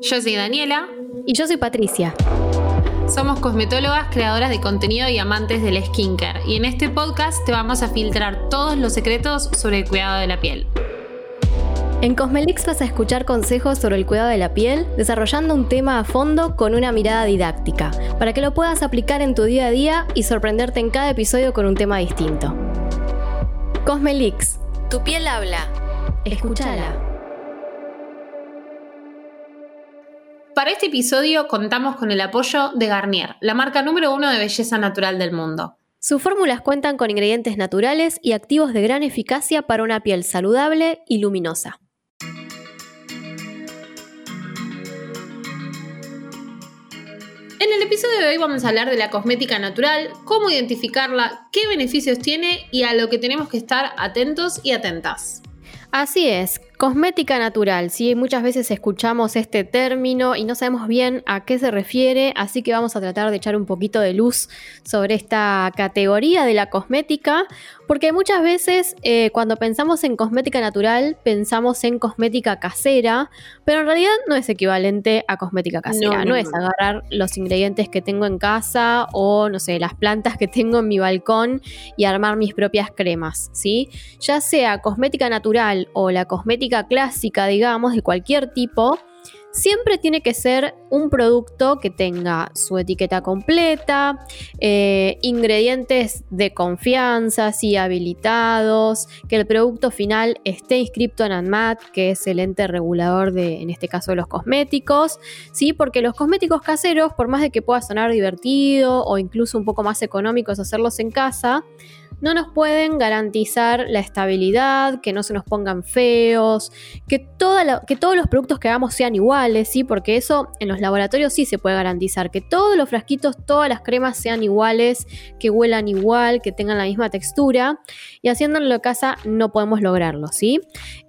Yo soy Daniela. Y yo soy Patricia. Somos cosmetólogas, creadoras de contenido y amantes del skincare. Y en este podcast te vamos a filtrar todos los secretos sobre el cuidado de la piel. En Cosmelix vas a escuchar consejos sobre el cuidado de la piel, desarrollando un tema a fondo con una mirada didáctica, para que lo puedas aplicar en tu día a día y sorprenderte en cada episodio con un tema distinto. Cosmelix, tu piel habla. Escúchala. Para este episodio contamos con el apoyo de Garnier, la marca número uno de belleza natural del mundo. Sus fórmulas cuentan con ingredientes naturales y activos de gran eficacia para una piel saludable y luminosa. En el episodio de hoy vamos a hablar de la cosmética natural, cómo identificarla, qué beneficios tiene y a lo que tenemos que estar atentos y atentas. Así es, cosmética natural, sí, muchas veces escuchamos este término y no sabemos bien a qué se refiere, así que vamos a tratar de echar un poquito de luz sobre esta categoría de la cosmética, porque muchas veces eh, cuando pensamos en cosmética natural pensamos en cosmética casera, pero en realidad no es equivalente a cosmética casera, no, es agarrar los ingredientes que tengo en casa o no sé, las plantas que tengo en mi balcón y armar mis propias cremas, ¿sí? Ya sea cosmética natural o la cosmética clásica, digamos, de cualquier tipo, siempre tiene que ser un producto que tenga su etiqueta completa, eh, ingredientes de confianza, sí habilitados, que el producto final esté inscrito en ANMAT, que es el ente regulador de, en este caso, los cosméticos, sí, porque los cosméticos caseros, por más de que pueda sonar divertido o incluso un poco más económicos hacerlos en casa, no nos pueden garantizar la estabilidad, que no se nos pongan feos, que, todos los productos que hagamos sean iguales, ¿sí? Porque eso en los laboratorios sí se puede garantizar, que todos los frasquitos, todas las cremas sean iguales, que huelan igual, que tengan la misma textura. Y haciéndolo en casa no podemos lograrlo, ¿sí?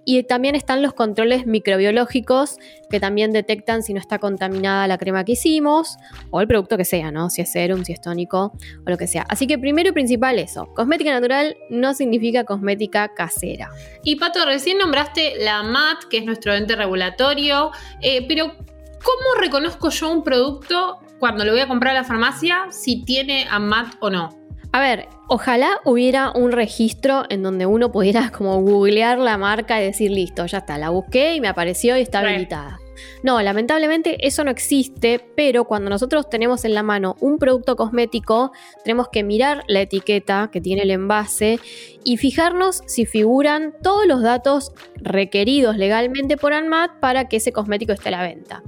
Y también están los controles microbiológicos que también detectan si no está contaminada la crema que hicimos o el producto que sea, ¿no? Si es serum, si es tónico o lo que sea. Así que primero y principal eso, cosmética natural no significa cosmética casera. Y Pato, recién nombraste la MAT, que es nuestro ente regulatorio, eh, pero ¿cómo reconozco yo un producto cuando lo voy a comprar a la farmacia si tiene AMAT o no? A ver, ojalá hubiera un registro en donde uno pudiera como googlear la marca y decir, listo, ya está, la busqué y me apareció y está habilitada. No, lamentablemente eso no existe, pero cuando nosotros tenemos en la mano un producto cosmético, tenemos que mirar la etiqueta que tiene el envase y fijarnos si figuran todos los datos requeridos legalmente por ANMAT para que ese cosmético esté a la venta.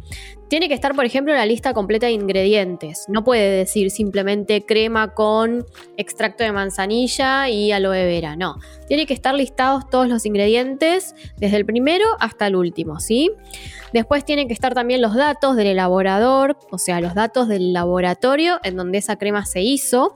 Tiene que estar, por ejemplo, la lista completa de ingredientes. No puede decir simplemente crema con extracto de manzanilla y aloe vera. No. Tiene que estar listados todos los ingredientes, desde el primero hasta el último, ¿sí? Después tienen que estar también los datos del elaborador, o sea, los datos del laboratorio en donde esa crema se hizo.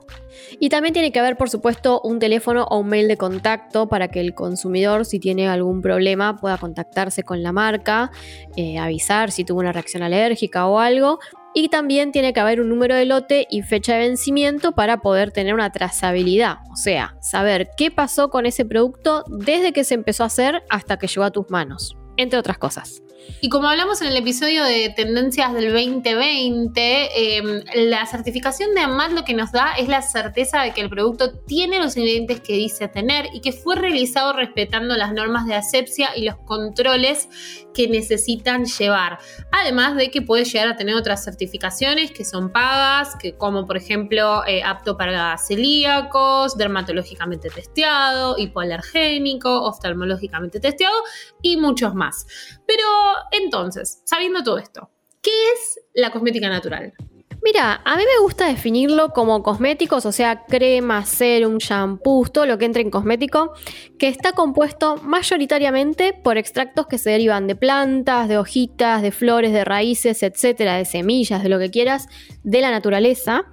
Y también tiene que haber, por supuesto, un teléfono o un mail de contacto para que el consumidor, si tiene algún problema, pueda contactarse con la marca, eh, avisar si tuvo una reacción alérgica o algo. Y también tiene que haber un número de lote y fecha de vencimiento para poder tener una trazabilidad, o sea, saber qué pasó con ese producto desde que se empezó a hacer hasta que llegó a tus manos, entre otras cosas. Y como hablamos en el episodio de tendencias del 2020, em, la certificación de AMAT lo que nos da es la certeza de que el producto tiene los ingredientes que dice tener y que fue realizado respetando las normas de asepsia y los controles que necesitan llevar. Además de que puede llegar a tener otras certificaciones que son pagas, que como por ejemplo eh, apto para celíacos, dermatológicamente testeado, hipoalergénico, oftalmológicamente testeado y muchos más. Pero entonces, sabiendo todo esto, ¿qué es la cosmética natural? Mira, a mí me gusta definirlo como cosméticos, o sea, crema, serum, shampoo, todo lo que entre en cosmético, que está compuesto mayoritariamente por extractos que se derivan de plantas, de hojitas, de flores, de raíces, etcétera, de semillas, de lo que quieras, de la naturaleza,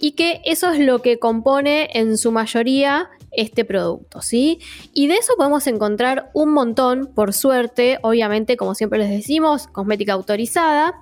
y que eso es lo que compone en su mayoría este producto, ¿sí? Y de eso podemos encontrar un montón, por suerte, obviamente, como siempre les decimos, cosmética autorizada.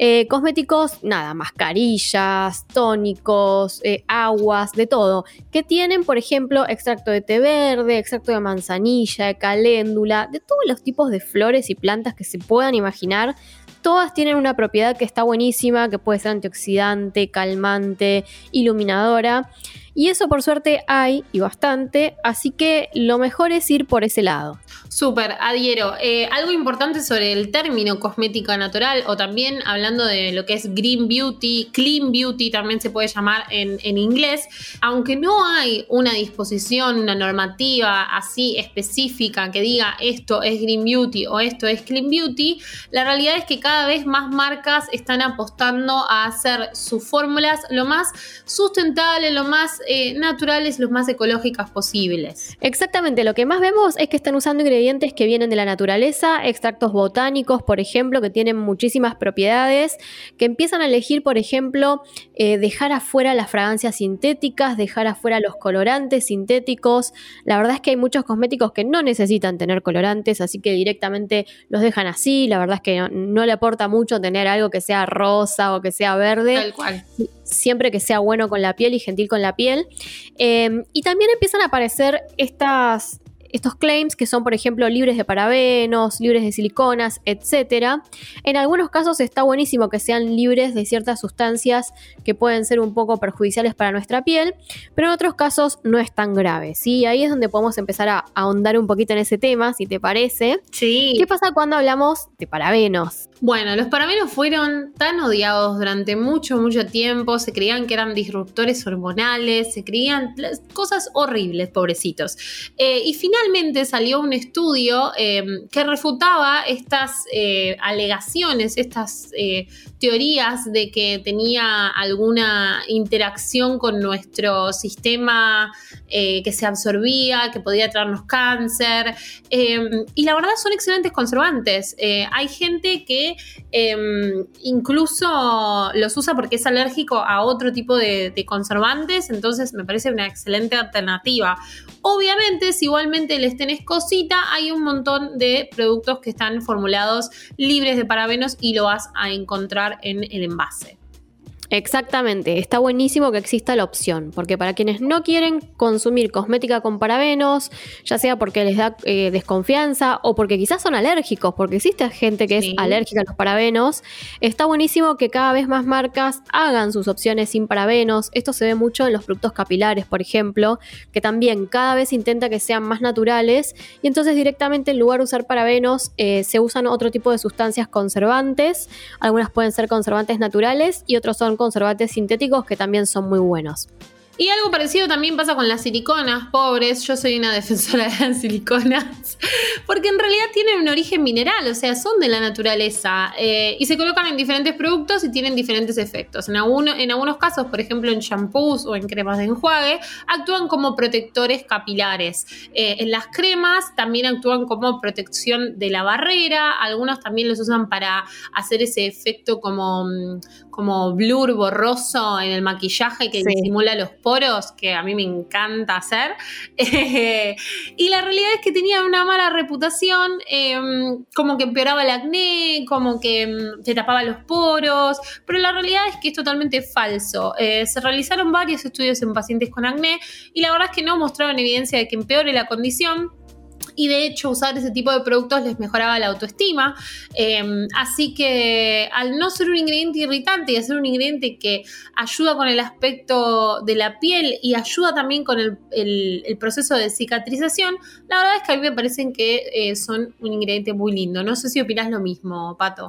Eh, cosméticos, nada, mascarillas, tónicos, eh, aguas, de todo, que tienen, por ejemplo, extracto de té verde, extracto de manzanilla, de caléndula, de todos los tipos de flores y plantas que se puedan imaginar, todas tienen una propiedad que está buenísima, que puede ser antioxidante, calmante, iluminadora. Y eso por suerte hay y bastante, así que lo mejor es ir por ese lado. Súper, adhiero. Eh, algo importante sobre el término cosmética natural o también hablando de lo que es green beauty, clean beauty también se puede llamar en, en inglés, aunque no hay una disposición, una normativa así específica que diga esto es green beauty o esto es clean beauty, la realidad es que cada vez más marcas están apostando a hacer sus fórmulas lo más sustentables, lo más eh, naturales, lo más ecológicas posibles. Exactamente, lo que más vemos es que están usando ingredientes que vienen de la naturaleza, extractos botánicos, por ejemplo, que tienen muchísimas propiedades, que empiezan a elegir, por ejemplo, eh, dejar afuera las fragancias sintéticas, dejar afuera los colorantes sintéticos. La verdad es que hay muchos cosméticos que no necesitan tener colorantes, así que directamente los dejan así. La verdad es que no, no le aporta mucho tener algo que sea rosa o que sea verde. Tal cual siempre que sea bueno con la piel y gentil con la piel. Eh, y también empiezan a aparecer estas, estos claims que son, por ejemplo, libres de parabenos, libres de siliconas, etc. En algunos casos está buenísimo que sean libres de ciertas sustancias que pueden ser un poco perjudiciales para nuestra piel, pero en otros casos no es tan grave. ¿sí? Ahí es donde podemos empezar a ahondar un poquito en ese tema, si te parece. Sí. ¿Qué pasa cuando hablamos de parabenos? Bueno, los parabenos fueron tan odiados durante mucho, mucho tiempo. Se creían que eran disruptores hormonales, se creían cosas horribles, pobrecitos. Eh, y finalmente salió un estudio eh, que refutaba estas eh, alegaciones, estas teorías de que tenía alguna interacción con nuestro sistema que se absorbía, que podía traernos cáncer. y la verdad son excelentes conservantes. hay gente que Em, incluso los usa porque es alérgico a otro tipo de, conservantes, entonces me parece una excelente alternativa. Obviamente, si igualmente les tenés cosita, hay un montón de productos que están formulados libres de parabenos y lo vas a encontrar en el envase. Exactamente, está buenísimo que exista la opción, porque para quienes no quieren consumir cosmética con parabenos, ya sea porque les da eh, desconfianza o porque quizás son alérgicos, porque existe gente que es alérgica a los parabenos, está buenísimo que cada vez más marcas hagan sus opciones sin parabenos. Esto se ve mucho en los productos capilares, por ejemplo, que también cada vez intenta que sean más naturales y entonces directamente en lugar de usar parabenos eh, se usan otro tipo de sustancias conservantes. Algunas pueden ser conservantes naturales y otros son conservantes sintéticos que también son muy buenos. Y algo parecido también pasa con las siliconas, pobres. Yo soy una defensora de las siliconas, porque en realidad tienen un origen mineral, o sea, son de la naturaleza eh, y se colocan en diferentes productos y tienen diferentes efectos. En, en algunos casos, por ejemplo, en shampoos o en cremas de enjuague, actúan como protectores capilares. Eh, en las cremas también actúan como protección de la barrera. Algunos también los usan para hacer ese efecto como, mm, como blur borroso en el maquillaje que disimula los poros, que a mí me encanta hacer. y la realidad es que tenía una mala reputación, em, como que empeoraba el acné, como que em, te tapaba los poros, pero la realidad es que es totalmente falso. Eh, se realizaron varios estudios en pacientes con acné y la verdad es que no mostraron evidencia de que empeore la condición y de hecho usar ese tipo de productos les mejoraba la autoestima. Em, así que al no ser un ingrediente irritante y a ser un ingrediente que ayuda con el aspecto de la piel y ayuda también con el, proceso de cicatrización, la verdad es que a mí me parecen que eh, son un ingrediente muy lindo. No sé si opinas lo mismo, Pato.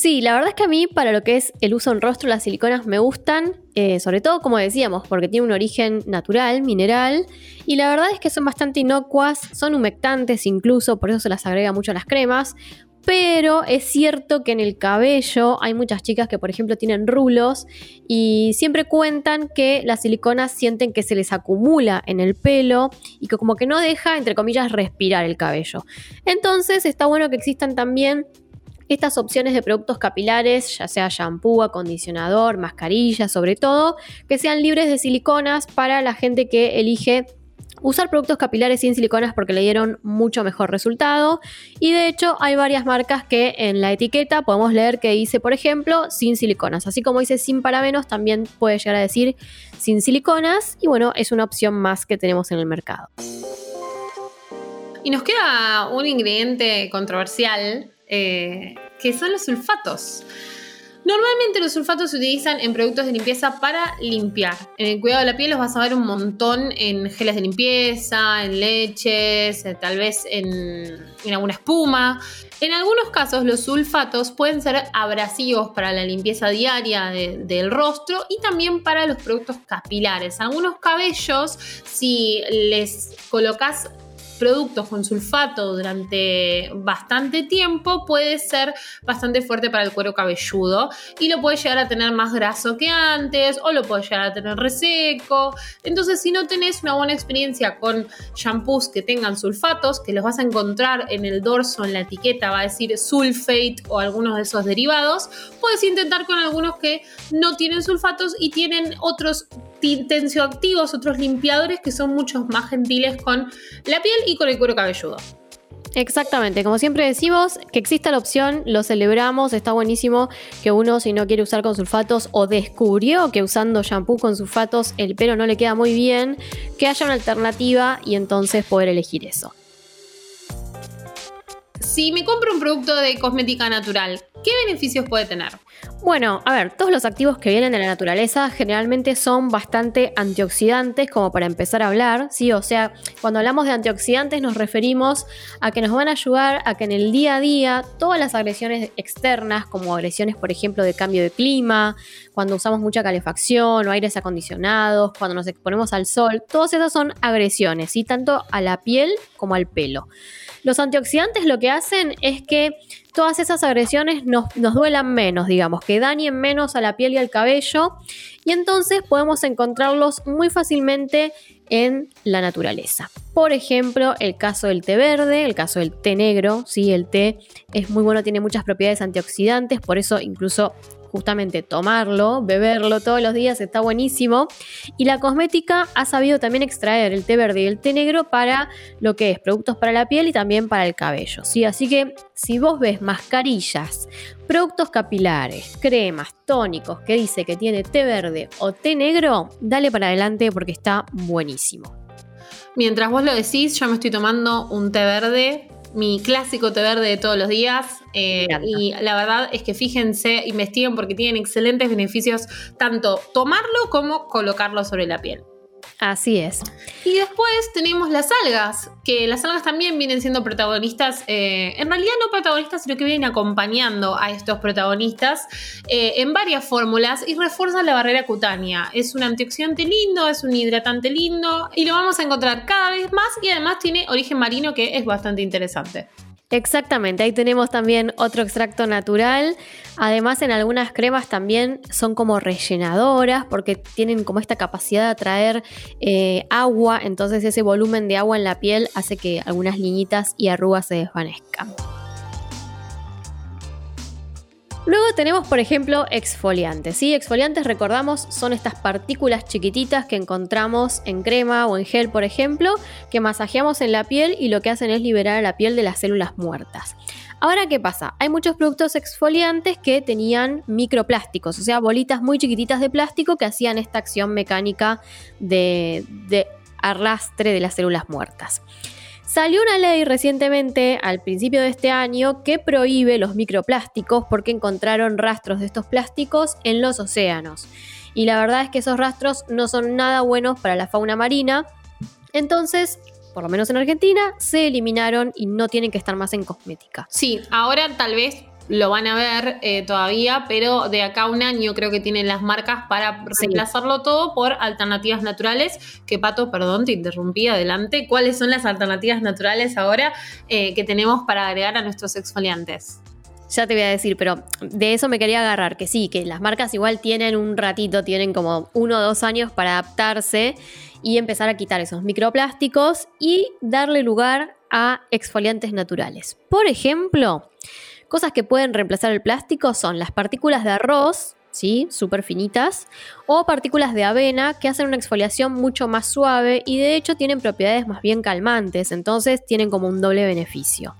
Sí, la verdad es que a mí para lo que es el uso en rostro las siliconas me gustan, eh, sobre todo como decíamos, porque tiene un origen natural, mineral, y la verdad es que son bastante inocuas, son humectantes incluso, por eso se las agrega mucho a las cremas, pero es cierto que en el cabello hay muchas chicas que, por ejemplo, tienen rulos y siempre cuentan que las siliconas sienten que se les acumula en el pelo y que como que no deja, entre comillas, respirar el cabello. Entonces está bueno que existan también estas opciones de productos capilares, ya sea shampoo, acondicionador, mascarilla, sobre todo, que sean libres de siliconas para la gente que elige usar productos capilares sin siliconas porque le dieron mucho mejor resultado. Y de hecho hay varias marcas que en la etiqueta podemos leer que dice, por ejemplo, sin siliconas. Así como dice sin parabenos, también puede llegar a decir sin siliconas. Y bueno, es una opción más que tenemos en el mercado. Y nos queda un ingrediente controversial eh, que son los sulfatos. Normalmente los sulfatos se utilizan en productos de limpieza para limpiar. En el cuidado de la piel los vas a ver un montón en geles de limpieza, en leches, eh, tal vez en, alguna espuma. En algunos casos los sulfatos pueden ser abrasivos para la limpieza diaria del rostro y también para los productos capilares. Algunos cabellos, si les colocas productos con sulfato durante bastante tiempo puede ser bastante fuerte para el cuero cabelludo y lo puede llegar a tener más graso que antes o lo puede llegar a tener reseco. Entonces, si no tenés una buena experiencia con shampoos que tengan sulfatos, que los vas a encontrar en el dorso, en la etiqueta, va a decir sulfate o algunos de esos derivados, puedes intentar con algunos que no tienen sulfatos y tienen otros tensioactivos, otros limpiadores que son mucho más gentiles con la piel y con el cuero cabelludo. Exactamente, como siempre decimos, que exista la opción, lo celebramos, está buenísimo que uno si no quiere usar con sulfatos o descubrió que usando shampoo con sulfatos el pelo no le queda muy bien, que haya una alternativa y entonces poder elegir eso. Si me compro un producto de cosmética natural, ¿qué beneficios puede tener? Bueno, a ver, todos los activos que vienen de la naturaleza generalmente son bastante antioxidantes, como para empezar a hablar, ¿sí? O sea, cuando hablamos de antioxidantes nos referimos a que nos van a ayudar a que en el día a día todas las agresiones externas, como agresiones, por ejemplo, de cambio de clima, cuando usamos mucha calefacción o aires acondicionados, cuando nos exponemos al sol, todas esas son agresiones, ¿sí? Tanto a la piel como al pelo. Los antioxidantes lo que hacen es que todas esas agresiones nos, duelan menos, digamos, que dañen menos a la piel y al cabello, y entonces podemos encontrarlos muy fácilmente en la naturaleza. Por ejemplo, el caso del té verde, el caso del té negro, ¿sí? el té es muy bueno, tiene muchas propiedades antioxidantes, por eso incluso justamente tomarlo, beberlo todos los días está buenísimo. Y la cosmética ha sabido también extraer el té verde y el té negro para lo que es productos para la piel y también para el cabello. ¿sí? Así que si vos ves mascarillas, productos capilares, cremas, tónicos que dice que tiene té verde o té negro, dale para adelante porque está buenísimo. Mientras vos lo decís, yo me estoy tomando un té verde mi clásico té verde de todos los días. Eh, y la verdad es que fíjense, investiguen porque tienen excelentes beneficios tanto tomarlo como colocarlo sobre la piel. Así es. Y después tenemos las algas, que las algas también vienen siendo protagonistas, eh, en realidad no protagonistas, sino que vienen acompañando a estos protagonistas eh, en varias fórmulas y refuerzan la barrera cutánea. Es un antioxidante lindo, es un hidratante lindo y lo vamos a encontrar cada vez más y además tiene origen marino que es bastante interesante. Exactamente, ahí tenemos también otro extracto natural. Además, en algunas cremas también son como rellenadoras porque tienen como esta capacidad de atraer eh, agua, entonces ese volumen de agua en la piel hace que algunas liñitas y arrugas se desvanezcan. Luego tenemos, por ejemplo, exfoliantes. ¿sí? Exfoliantes, recordamos, son estas partículas chiquititas que encontramos en crema o en gel, por ejemplo, que masajeamos en la piel y lo que hacen es liberar a la piel de las células muertas. Ahora, ¿qué pasa? Hay muchos productos exfoliantes que tenían microplásticos, o sea, bolitas muy chiquititas de plástico que hacían esta acción mecánica de, de arrastre de las células muertas. Salió una ley recientemente, al principio de este año, que prohíbe los microplásticos porque encontraron rastros de estos plásticos en los océanos. Y la verdad es que esos rastros no son nada buenos para la fauna marina. Entonces, por lo menos en Argentina, se eliminaron y no tienen que estar más en cosmética. Sí, ahora tal vez lo van a ver eh, todavía, pero de acá a un año creo que tienen las marcas para reemplazarlo todo por alternativas naturales. Que Pato, perdón, te interrumpí, adelante. ¿Cuáles son las alternativas naturales ahora eh, que tenemos para agregar a nuestros exfoliantes? Ya te voy a decir, pero de eso me quería agarrar, que sí, que las marcas igual tienen un ratito, tienen como uno o dos años para adaptarse y empezar a quitar esos microplásticos y darle lugar a exfoliantes naturales. Por ejemplo, Cosas que pueden reemplazar el plástico son las partículas de arroz, ¿sí? Súper finitas, o partículas de avena que hacen una exfoliación mucho más suave y de hecho tienen propiedades más bien calmantes, entonces tienen como un doble beneficio.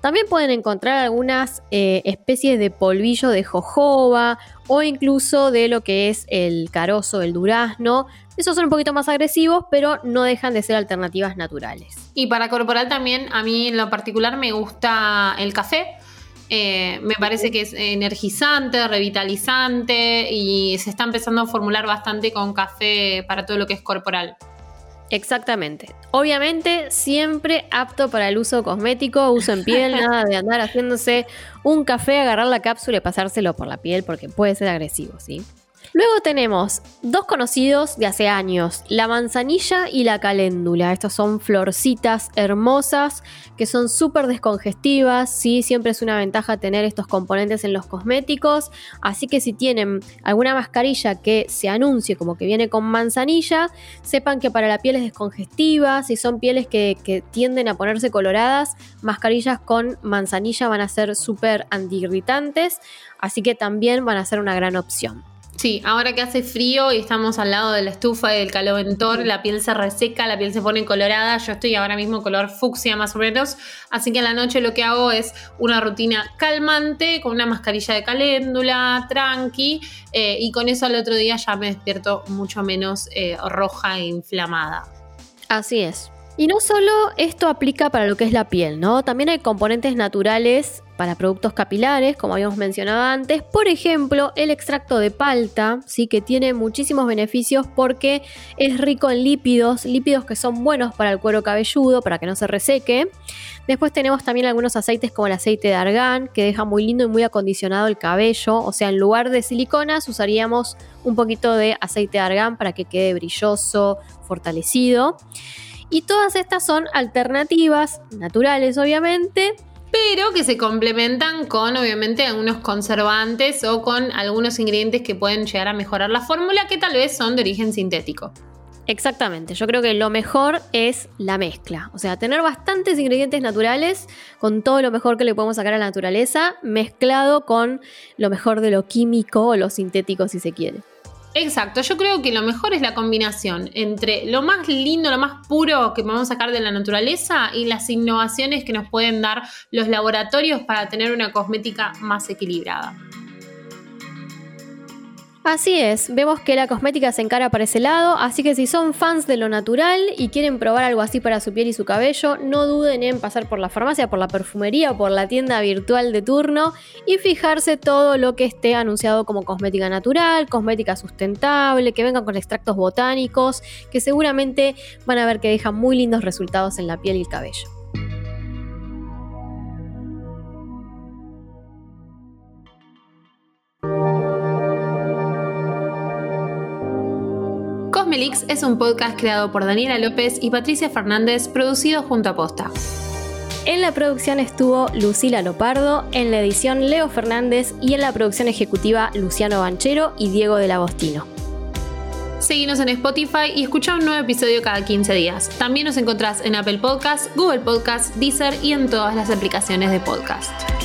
También pueden encontrar algunas eh, especies de polvillo de jojoba o incluso de lo que es el carozo, el durazno. Esos son un poquito más agresivos, pero no dejan de ser alternativas naturales. Y para corporal también, a mí en lo particular me gusta el café Eh, me parece que es energizante, revitalizante y se está empezando a formular bastante con café para todo lo que es corporal. Exactamente. Obviamente, siempre apto para el uso cosmético, uso en piel, nada de andar haciéndose un café, agarrar la cápsula y pasárselo por la piel porque puede ser agresivo, ¿sí? Luego tenemos dos conocidos de hace años, la manzanilla y la caléndula. Estas son florcitas hermosas que son súper descongestivas, ¿sí? siempre es una ventaja tener estos componentes en los cosméticos, así que si tienen alguna mascarilla que se anuncie como que viene con manzanilla, sepan que para la piel es descongestiva, si son pieles que, tienden a ponerse coloradas, mascarillas con manzanilla van a ser súper antiirritantes, así que también van a ser una gran opción. Sí, ahora que hace frío y estamos al lado de la estufa y del caloventor, la piel se reseca, la piel se pone colorada. Yo estoy ahora mismo color fucsia más o menos. Así que en la noche lo que hago es una rutina calmante con una mascarilla de caléndula, tranqui. Eh, y con eso al otro día ya me despierto mucho menos eh, roja e inflamada. Así es. Y no solo esto aplica para lo que es la piel, ¿no? También hay componentes naturales para productos capilares, como habíamos mencionado antes. Por ejemplo, el extracto de palta, ¿sí? que tiene muchísimos beneficios porque es rico en lípidos, lípidos que son buenos para el cuero cabelludo, para que no se reseque. Después tenemos también algunos aceites como el aceite de argán, que deja muy lindo y muy acondicionado el cabello. O sea, en lugar de siliconas usaríamos un poquito de aceite de argán para que quede brilloso, fortalecido. Y todas estas son alternativas naturales, obviamente, pero que se complementan con obviamente algunos conservantes o con algunos ingredientes que pueden llegar a mejorar la fórmula que tal vez son de origen sintético. Exactamente, yo creo que lo mejor es la mezcla, o sea, tener bastantes ingredientes naturales con todo lo mejor que le podemos sacar a la naturaleza, mezclado con lo mejor de lo químico o lo sintético si se quiere. Exacto, yo creo que lo mejor es la combinación entre lo más lindo, lo más puro que podemos sacar de la naturaleza y las innovaciones que nos pueden dar los laboratorios para tener una cosmética más equilibrada. Así es, vemos que la cosmética se encara para ese lado, así que si son fans de lo natural y quieren probar algo así para su piel y su cabello, no duden en pasar por la farmacia, por la perfumería o por la tienda virtual de turno y fijarse todo lo que esté anunciado como cosmética natural, cosmética sustentable, que vengan con extractos botánicos, que seguramente van a ver que dejan muy lindos resultados en la piel y el cabello. Cosmelix es un podcast creado por Daniela López y Patricia Fernández, producido junto a Posta. En la producción estuvo Lucila Lopardo, en la edición Leo Fernández y en la producción ejecutiva Luciano Banchero y Diego del Agostino. Seguinos en Spotify y escucha un nuevo episodio cada 15 días. También nos encontrás en Apple Podcasts, Google Podcasts, Deezer y en todas las aplicaciones de podcast.